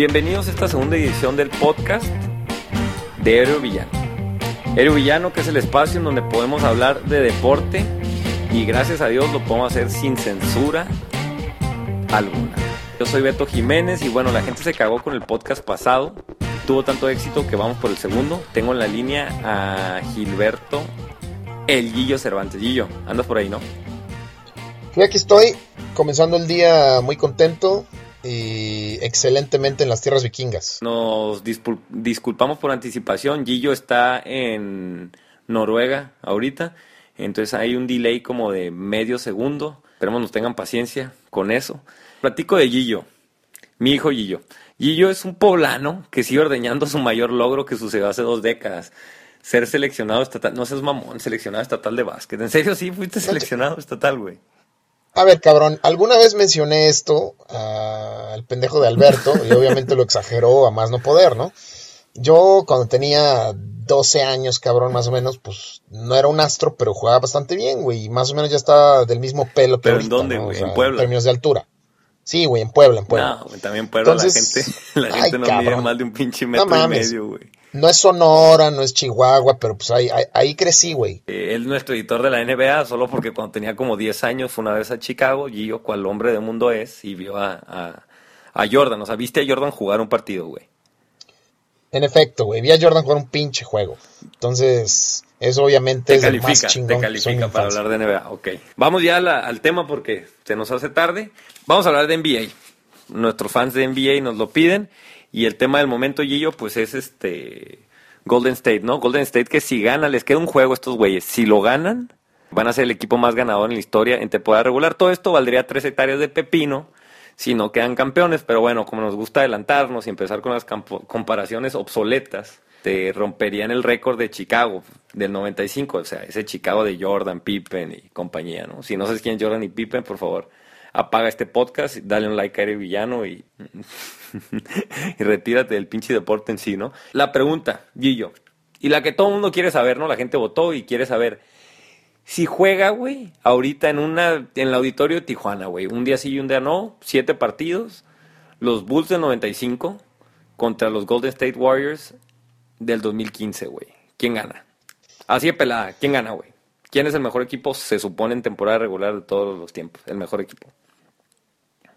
Bienvenidos a esta segunda edición del podcast de Aero Villano. Aero Villano, que es el espacio en donde podemos hablar de deporte y gracias a Dios lo podemos hacer sin censura alguna. Yo soy Beto Jiménez y bueno, la gente se cagó con el podcast pasado. Tuvo tanto éxito que vamos por el segundo. Tengo en la línea a Gilberto El Guillo Cervantes. Guillo, andas por ahí, ¿no? Aquí estoy, comenzando el día muy contento y excelentemente en las tierras vikingas. Nos disculpamos por anticipación. Gillo está en Noruega ahorita, entonces hay un delay como de medio segundo. Esperemos nos tengan paciencia con eso. Platico de Gillo, mi hijo Gillo. Gillo es un poblano que sigue ordeñando su mayor logro que sucedió hace dos décadas. Ser seleccionado estatal, no seas mamón, seleccionado estatal de básquet. ¿En serio sí fuiste seleccionado estatal, güey? A ver, cabrón, alguna vez mencioné esto al pendejo de Alberto y obviamente lo exageró a más no poder, ¿no? Yo cuando tenía 12 años, cabrón, más o menos, pues no era un astro, pero jugaba bastante bien, güey. Y más o menos ya estaba del mismo pelo que ¿Pero en dónde, güey? ¿En Puebla? En términos de altura. Sí, güey, en Puebla, en Puebla. No, también Puebla la gente, la gente no mide más de un pinche metro y medio, güey. No es Sonora, no es Chihuahua, pero pues ahí, ahí, crecí, güey. Eh, él es nuestro editor de la NBA, solo porque cuando tenía como 10 años fue una vez a Chicago, Gio, cual hombre del mundo es, y vio a, a, a Jordan. O sea, viste a Jordan jugar un partido, güey. En efecto, güey, vi a Jordan jugar un pinche juego. Entonces, eso obviamente es el más chingón. Te califica para hablar de NBA, ok. Vamos ya al tema porque se nos hace tarde. Vamos a hablar de NBA. Nuestros fans de NBA nos lo piden. Y el tema del momento, Gillo, pues es este Golden State, ¿no? Golden State que si gana, les queda un juego a estos güeyes. Si lo ganan, van a ser el equipo más ganador en la historia en temporada regular. Todo esto valdría tres hectáreas de pepino si no quedan campeones, pero bueno, como nos gusta adelantarnos y empezar con las comparaciones obsoletas, te romperían el récord de Chicago del 95, o sea, ese Chicago de Jordan, Pippen y compañía, ¿no? Si no sabes quién es Jordan y Pippen, por favor, apaga este podcast, dale un like a Eri Villano y, retírate del pinche deporte en sí, ¿no? La pregunta, Guillo, y la que todo el mundo quiere saber, ¿no? La gente votó y quiere saber. Si juega, güey, ahorita en una en el auditorio de Tijuana, güey, un día sí y un día no, siete partidos, los Bulls del 95 contra los Golden State Warriors del 2015, güey. ¿Quién gana? Así de pelada, ¿quién gana, güey? ¿Quién es el mejor equipo, se supone, en temporada regular de todos los tiempos? El mejor equipo.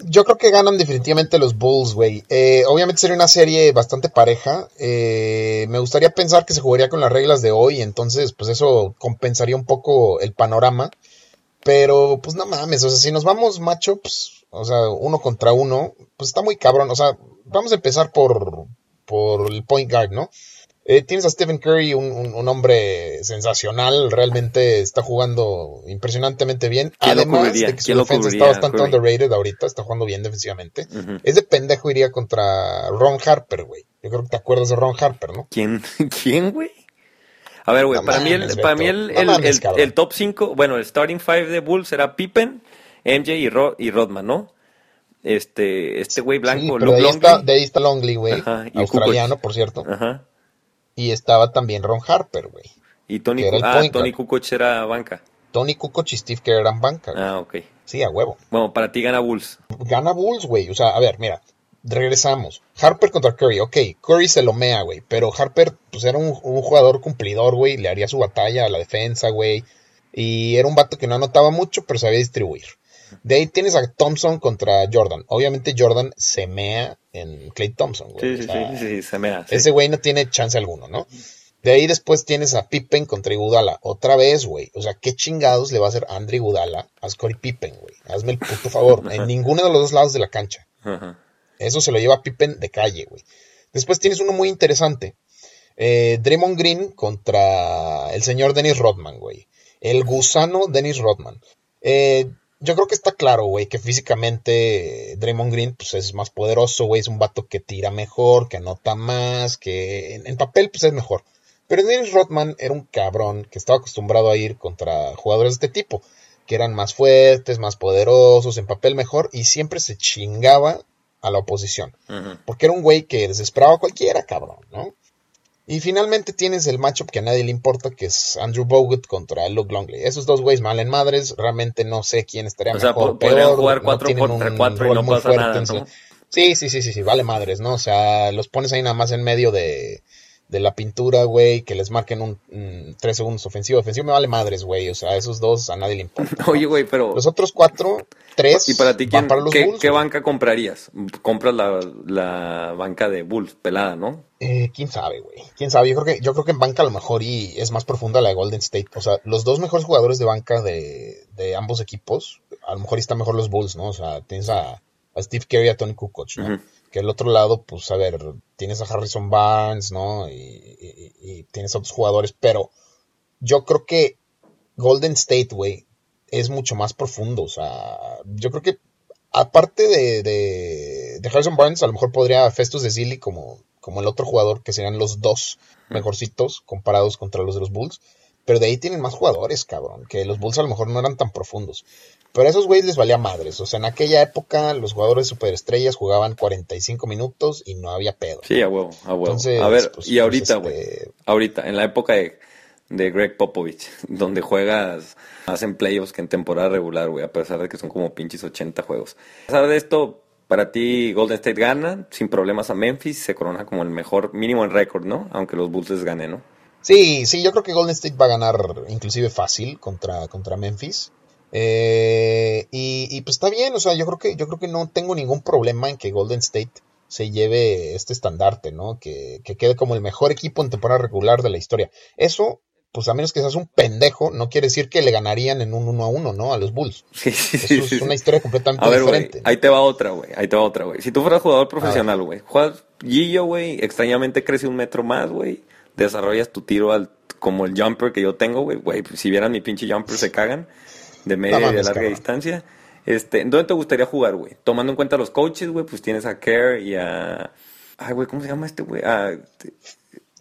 Yo creo que ganan definitivamente los Bulls, güey. Eh, obviamente sería una serie bastante pareja. Eh, me gustaría pensar que se jugaría con las reglas de hoy, entonces pues eso compensaría un poco el panorama. Pero pues no mames, o sea, si nos vamos macho, pues, o sea, uno contra uno, pues está muy cabrón. O sea, vamos a empezar por, por el point guard, ¿no? Eh, tienes a Stephen Curry, un, hombre sensacional, realmente está jugando impresionantemente bien. Además de que su defensa está bastante underrated ahorita, está jugando bien defensivamente. Ese pendejo iría contra Ron Harper, güey. Yo creo que te acuerdas de Ron Harper, ¿no? ¿Quién, ¿Quién güey? A ver, güey, para, mí el, para mí el, el, top 5, bueno, el starting 5 de Bulls era Pippen, MJ y, y Rodman, ¿no? Este, este güey blanco, sí, de, ahí está, de ahí está Longley, güey, australiano, por cierto. Ajá. Y estaba también Ron Harper, güey. Y Tony, ah, Tony Kukoc era banca. Tony Kukoc y Steve Kerr eran banca. Ah, ok. Sí, a huevo. Bueno, para ti gana Bulls. Gana Bulls, güey. O sea, a ver, mira, regresamos. Harper contra Curry, ok. Curry se lo mea, güey. Pero Harper, pues era un, jugador cumplidor, güey. Le haría su batalla a la defensa, güey. Y era un vato que no anotaba mucho, pero sabía distribuir. De ahí tienes a Thompson contra Jordan. Obviamente Jordan se mea en Clay Thompson, güey. Sí, sí, sí, sí, se mea. Ese güey no tiene chance alguno, ¿no? De ahí después tienes a Pippen contra Iguodala. Otra vez, güey. O sea, ¿qué chingados le va a hacer Andre Iguodala a Scottie Pippen, güey? Hazme el puto favor. en ninguno de los dos lados de la cancha. Eso se lo lleva Pippen de calle, güey. Después tienes uno muy interesante. Eh, Draymond Green contra el señor Dennis Rodman, güey. El gusano Dennis Rodman. Eh, yo creo que está claro, güey, que físicamente Draymond Green pues, es más poderoso, güey, es un vato que tira mejor, que anota más, que en, papel pues es mejor. Pero Dennis Rodman era un cabrón que estaba acostumbrado a ir contra jugadores de este tipo, que eran más fuertes, más poderosos, en papel mejor, y siempre se chingaba a la oposición. Porque era un güey que desesperaba a cualquiera, cabrón, ¿no? Y finalmente tienes el matchup que a nadie le importa, que es Andrew Bogut contra Luke Longley. Esos dos güeyes malen madres, realmente no sé quién estaría o mejor. O sea, podrían jugar 4 contra 4 y no pasa nada, Sí, sí, sí, sí, sí, vale madres, ¿no? O sea, los pones ahí nada más en medio de, de la pintura, güey, que les marquen un mm, tres segundos ofensivo. Ofensivo me vale madres, güey. O sea, esos dos a nadie le importa. Oye, güey, pero... Los otros cuatro, tres, ¿Y para ti quién, para los qué, Bulls. qué banca comprarías? Compras la, la banca de Bulls, pelada, ¿no? Eh, quién sabe, güey. Quién sabe. Yo creo que, yo creo que en banca a lo mejor y es más profunda la de Golden State. O sea, los dos mejores jugadores de banca de, de ambos equipos, a lo mejor están mejor los Bulls, ¿no? O sea, tienes a, a Steve Kerr y a Tony Kukoc, ¿no? Que el otro lado, pues, a ver, tienes a Harrison Barnes, ¿no? Y, y- y tienes a otros jugadores, pero yo creo que Golden State, güey, es mucho más profundo. O sea, yo creo que aparte de, de, de Harrison Barnes, a lo mejor podría Festus de Zilli como, como el otro jugador, que serían los dos mejorcitos comparados contra los de los Bulls. Pero de ahí tienen más jugadores, cabrón, que los Bulls a lo mejor no eran tan profundos. Pero a esos güeyes les valía madres. O sea, en aquella época los jugadores superestrellas jugaban 45 minutos y no había pedo. Sí, a huevo, a huevo. Entonces, a ver, pues, y ahorita, pues, güey. este, Ahorita, en la época de, de Greg Popovich, donde juegas más en playoffs que en temporada regular, güey, a pesar de que son como pinches 80 juegos. A pesar de esto, para ti Golden State gana sin problemas a Memphis, se corona como el mejor mínimo en récord, ¿no? Aunque los Bulls les ganen, ¿no? Sí, sí, yo creo que Golden State va a ganar inclusive fácil contra, contra Memphis. Eh, y, y, pues está bien, o sea, yo creo que yo creo que no tengo ningún problema en que Golden State se lleve este estandarte, ¿no? Que, que quede como el mejor equipo en temporada regular de la historia. Eso, pues a menos que seas un pendejo, no quiere decir que le ganarían en un 1 a 1, ¿no? A los Bulls. Sí, sí, Eso sí. es sí, una historia completamente A ver, güey, diferente. ahí te va otra, güey. Ahí te va otra, güey. Si tú fueras jugador profesional, güey, juegas Gillo, güey, extrañamente crece un metro más, güey. Desarrollas tu tiro al, como el jumper que yo tengo, güey. Güey, pues, si vieran mi pinche jumper se cagan de media No y de larga cabrón. distancia. Este, ¿en ¿dónde te gustaría jugar, güey? Tomando en cuenta los coaches, güey, pues tienes a Kerr y a Ay, güey, ¿cómo se llama este güey? Ah, te-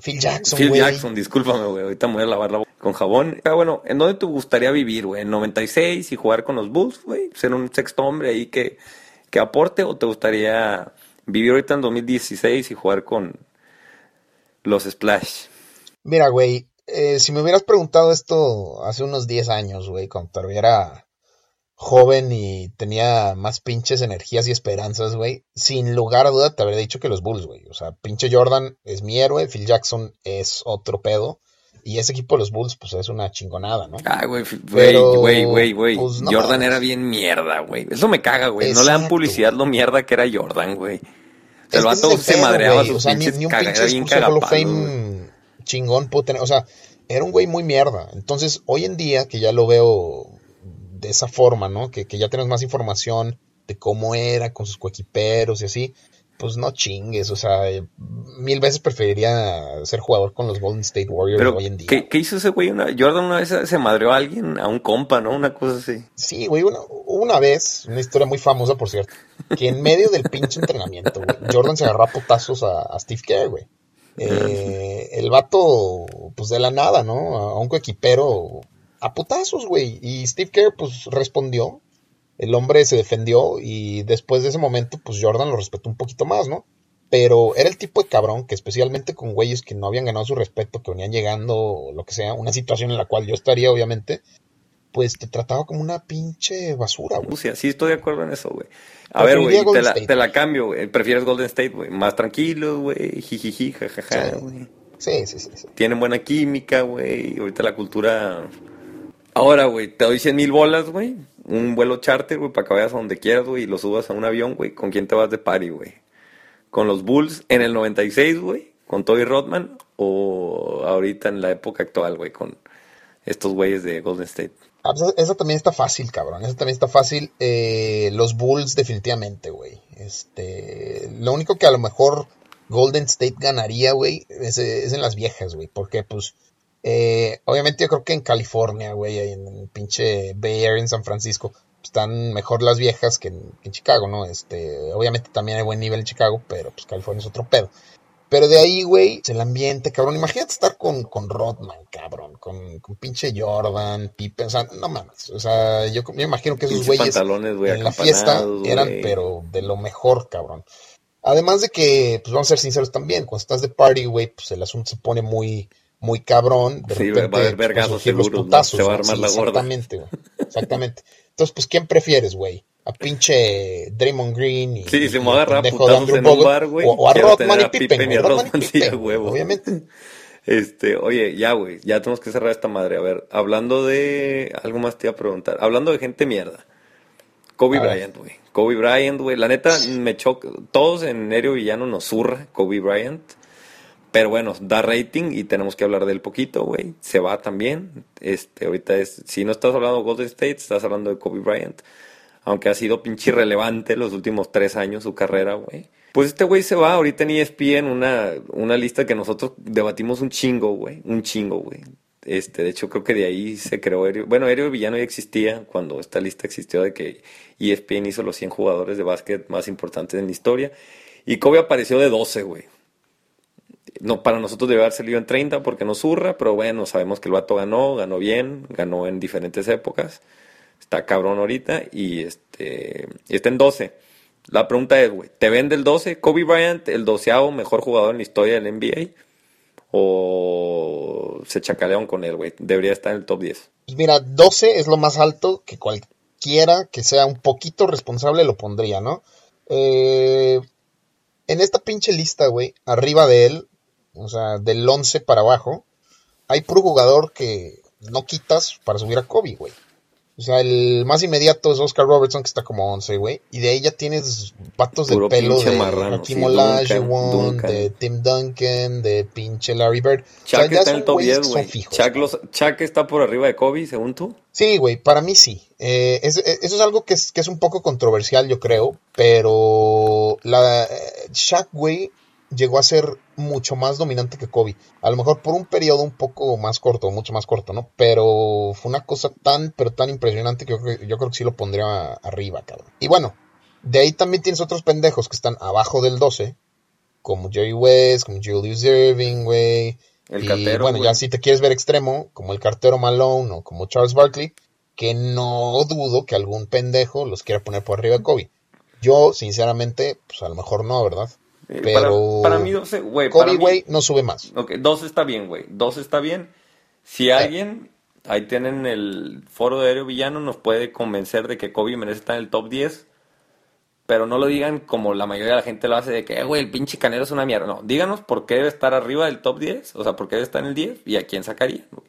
Phil Jackson, Phil güey. Jackson, discúlpame, güey. Ahorita me voy a lavar la boca con jabón. Ah, bueno, ¿en dónde te gustaría vivir, güey? ¿En 96 y jugar con los Bulls, güey? ¿Ser un sexto hombre ahí que, que aporte? ¿O te gustaría vivir ahorita en 2016 y jugar con los Splash? Mira, güey, eh, si me hubieras preguntado esto hace unos 10 años, güey, cuando todavía era joven y tenía más pinches energías y esperanzas, güey, sin lugar a duda te habría dicho que los Bulls, güey. O sea, pinche Jordan es mi héroe, Phil Jackson es otro pedo. Y ese equipo de los Bulls, pues es una chingonada, ¿no? Ay, güey, güey, güey, güey, güey. pues, no Jordan mames. era bien mierda, güey. Eso me caga, güey. No le dan publicidad lo mierda que era Jordan, güey. El vato se pedo, madreaba sus O sea, ni, ni un pinche bien. Fame chingón tener. O sea, era un güey muy mierda. Entonces, hoy en día, que ya lo veo de esa forma, ¿no? Que, que ya tenemos más información de cómo era con sus coequiperos y así, pues no chingues. O sea, eh, mil veces preferiría ser jugador con los Golden State Warriors Pero, hoy en día. ¿qué, qué hizo ese güey? Una, Jordan una vez se madreó a alguien, a un compa, ¿no? Una cosa así. Sí, güey, una, una vez, una historia muy famosa, por cierto, que en medio del pinche entrenamiento, güey, Jordan se agarró a putazos a, a Steve Kerr, güey. Eh, el vato, pues de la nada, ¿no? A un coequipero a putazos, güey. Y Steve Kerr, pues respondió. El hombre se defendió y después de ese momento, pues Jordan lo respetó un poquito más, ¿no? Pero era el tipo de cabrón que especialmente con güeyes que no habían ganado su respeto, que venían llegando, o lo que sea, una situación en la cual yo estaría, obviamente, pues te trataba como una pinche basura, güey. Sí estoy de acuerdo en eso, güey. A ver, güey, te la, State. te la cambio, güey. Prefieres Golden State, güey. Más tranquilos, güey. Jijiji, jajaja, Sí. güey. Sí, sí, sí. sí. Tienen buena química, güey. Ahorita la cultura... Ahora, güey, te doy 100 mil bolas, güey. Un vuelo charter, güey, para que vayas a donde quieras, güey, y lo subas a un avión, güey. ¿Con quién te vas de party, güey? ¿Con los Bulls en el 96, güey? ¿Con Toby Rodman? ¿O ahorita en la época actual, güey, con estos güeyes de Golden State? Ah, pues, esa también está fácil, cabrón. Esa también está fácil. Eh, los Bulls, definitivamente, güey. Este, lo único que a lo mejor Golden State ganaría, güey, es, es en las viejas, güey. Porque, pues, eh, obviamente yo creo que en California, güey, en el pinche Bay Area, en San Francisco, están mejor las viejas que en, que en Chicago, ¿no? Este, obviamente también hay buen nivel en Chicago, pero pues California es otro pedo. Pero de ahí, güey, el ambiente, cabrón. Imagínate estar con, con Rodman, cabrón. Con, con pinche Jordan, Pippen. O sea, no mames. O sea, yo me imagino que esos güeyes en la fiesta eran, pero de lo mejor, cabrón. Además de que, pues vamos a ser sinceros también, cuando estás de party, güey, pues el asunto se pone muy, muy cabrón. De Sí, repente, va a haber pues, vergazos putazos, Se va a armar Sí, la gorda. Exactamente, güey. Exactamente. Entonces, pues, ¿quién prefieres, güey? a pinche Draymond Green y, Sí, se me agarra a putazos en un Bogut, bar, güey. O, o a Rodman y Pippen, obviamente. Este, oye, ya, güey, ya tenemos que cerrar esta madre. A ver, hablando de. Algo más te iba a preguntar. Hablando de gente mierda. Kobe A. Bryant, güey. Kobe Bryant, güey. La neta, me choca. Todos en Nerio Villano nos zurra Kobe Bryant. Pero bueno, da rating y tenemos que hablar de él poquito, güey. Se va también. Este, ahorita es. Si no estás hablando de Golden State, estás hablando de Kobe Bryant. Aunque ha sido pinche irrelevante los últimos tres años su carrera, güey. Pues este güey se va ahorita en ESPN, una, una lista que nosotros debatimos un chingo, güey. Un chingo, güey. Este, de hecho, creo que de ahí se creó Aéreo. Bueno, Aéreo Villano ya existía cuando esta lista existió de que ESPN hizo los 100 jugadores de básquet más importantes en la historia. Y Kobe apareció de 12, güey. No, para nosotros debe haber salido en 30 porque nos zurra, pero bueno, sabemos que el vato ganó, ganó bien, ganó en diferentes épocas. Está cabrón ahorita y este y está en 12. La pregunta es, güey, ¿te vende el 12? ¿Kobe Bryant, el doceavo mejor jugador en la historia del NBA? ¿O se chacalearon con él, güey? Debería estar en el top 10. Pues mira, 12 es lo más alto que cualquiera que sea un poquito responsable lo pondría, ¿no? Eh, en esta pinche lista, güey, arriba de él, o sea, del 11 para abajo, hay puro jugador que no quitas para subir a Kobe, güey. O sea, el más inmediato es Oscar Robertson, que está como 11, güey. Y de ahí ya tienes patos de pelo de Hakeem sí, Olajuwon, de Tim Duncan, de pinche Larry Bird. O Chuck sea, está en el top güeyes 10, que son güey. Chuck, los- Chuck está por arriba de Kobe, según tú. Sí, güey, para mí sí. Eh, es- eh, eso es algo que es, que es un poco controversial, yo creo, pero la eh, Shaq, güey, llegó a ser mucho más dominante que Kobe. A lo mejor por un periodo un poco más corto, mucho más corto, ¿no? Pero fue una cosa tan, pero tan impresionante que yo, creo- yo creo que sí lo pondría arriba, cabrón. Y bueno, de ahí también tienes otros pendejos que están abajo del 12, como Jerry West, como Julius Irving, güey. El y cartero, bueno, ya si te quieres ver extremo, como el cartero Malone o como Charles Barkley, que no dudo que algún pendejo los quiera poner por arriba de Kobe. Yo, sinceramente, pues a lo mejor no, ¿verdad? Eh, Pero para, para mí 12, güey. Kobe, güey, no sube más. Ok, 12 está bien, güey. 12 está bien. Si alguien, ahí tienen el foro de Aéreo Villano, nos puede convencer de que Kobe merece estar en el top 10. Pero no lo digan como la mayoría de la gente lo hace, de que, "Eh, güey, el pinche canero es una mierda. No, díganos por qué debe estar arriba del top 10, o sea, por qué debe estar en el 10 y a quién sacarían, güey.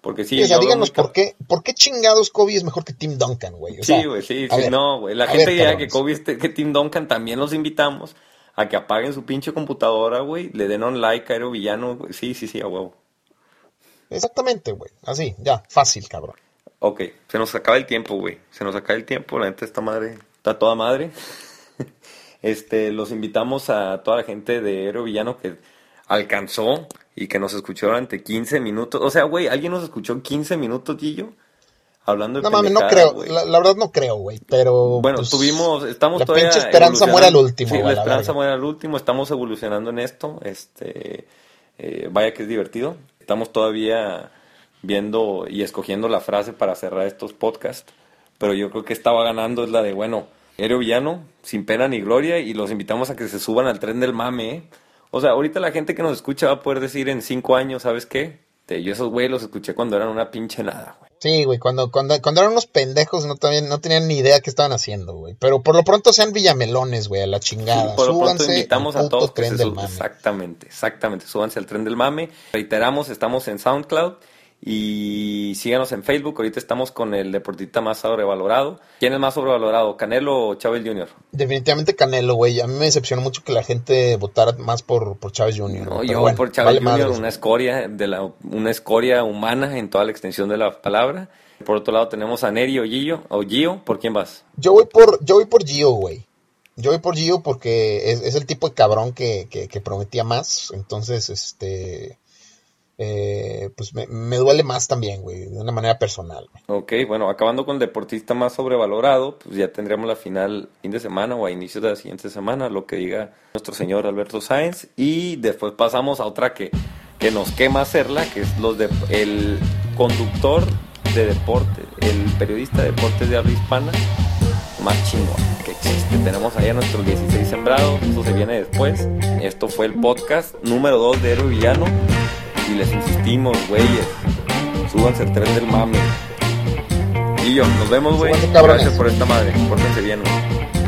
Porque sí, o sea, díganos por qué, por qué chingados Kobe es mejor que Tim Duncan, güey. Sí, güey, sí, sí, ver, no, güey. La gente dirá que. Kobe, este- que Tim Duncan también los invitamos a que apaguen su pinche computadora, güey, le den un like a Aero Villano, güey. Sí, sí, sí, a huevo. Exactamente, güey. Así, ya, fácil, cabrón. Ok, se nos acaba el tiempo, güey. Se nos acaba el tiempo, la gente está madre, está toda madre. Este, los invitamos a toda la gente de Aero Villano que alcanzó y que nos escuchó durante 15 minutos. O sea, güey, ¿alguien nos escuchó 15 minutos, Gillo? Hablando de No mames, no creo. La, la verdad no creo, güey. Pero. Bueno, pues, tuvimos, estamos la todavía pinche esperanza muere al último, Sí, la esperanza muere al último. Estamos evolucionando en esto. Este, eh, vaya que es divertido. Estamos todavía viendo y escogiendo la frase para cerrar estos podcasts. Pero yo creo que estaba ganando es la de, bueno, Aéreo Villano, sin pena ni gloria, y los invitamos a que se suban al tren del mame. ¿eh? O sea, ahorita la gente que nos escucha va a poder decir en cinco años, ¿sabes qué? Te- Yo esos güeyes los escuché cuando eran una pinche nada, güey. Sí, güey, cuando, cuando, cuando eran unos pendejos no, también, no tenían ni idea qué estaban haciendo, güey. Pero por lo pronto sean villamelones, güey, a la chingada. Sí, por lo pronto invitamos a todos que tren se del mame. Exactamente, exactamente. Súbanse al tren del mame. Reiteramos, estamos en SoundCloud y síganos en Facebook. Ahorita estamos con el deportista más sobrevalorado. ¿Quién es más sobrevalorado, Canelo o Chávez Jr.? Definitivamente Canelo, güey. A mí me decepcionó mucho que la gente votara más por, por Chávez Jr. No, yo bueno, por Chávez vale Jr., una escoria, de la, una escoria humana en toda la extensión de la palabra. Por otro lado tenemos a Neri o Gio. O Gio, ¿por quién vas? Yo voy por, yo voy por Gio, güey. Yo voy por Gio porque es, es el tipo de cabrón que, que, que prometía más. Entonces, este. Eh, pues me, me duele más también, güey. De una manera personal, güey. Ok, bueno, acabando con el deportista más sobrevalorado, pues ya tendríamos la final fin de semana o a inicios de la siguiente semana, lo que diga nuestro señor Alberto Sáenz. Y después pasamos a otra que, que nos quema hacerla, que es los de el conductor de deporte, el periodista de deportes de habla hispana más chingón que existe. Tenemos ahí a nuestros 16 sembrados, eso se viene después. Esto fue el podcast número 2 de Héroe Villano. Y les insistimos, güeyes, súbanse al tren del mame. Y yo, nos vemos, güey. Gracias por esta madre. Pórtense bien, güey.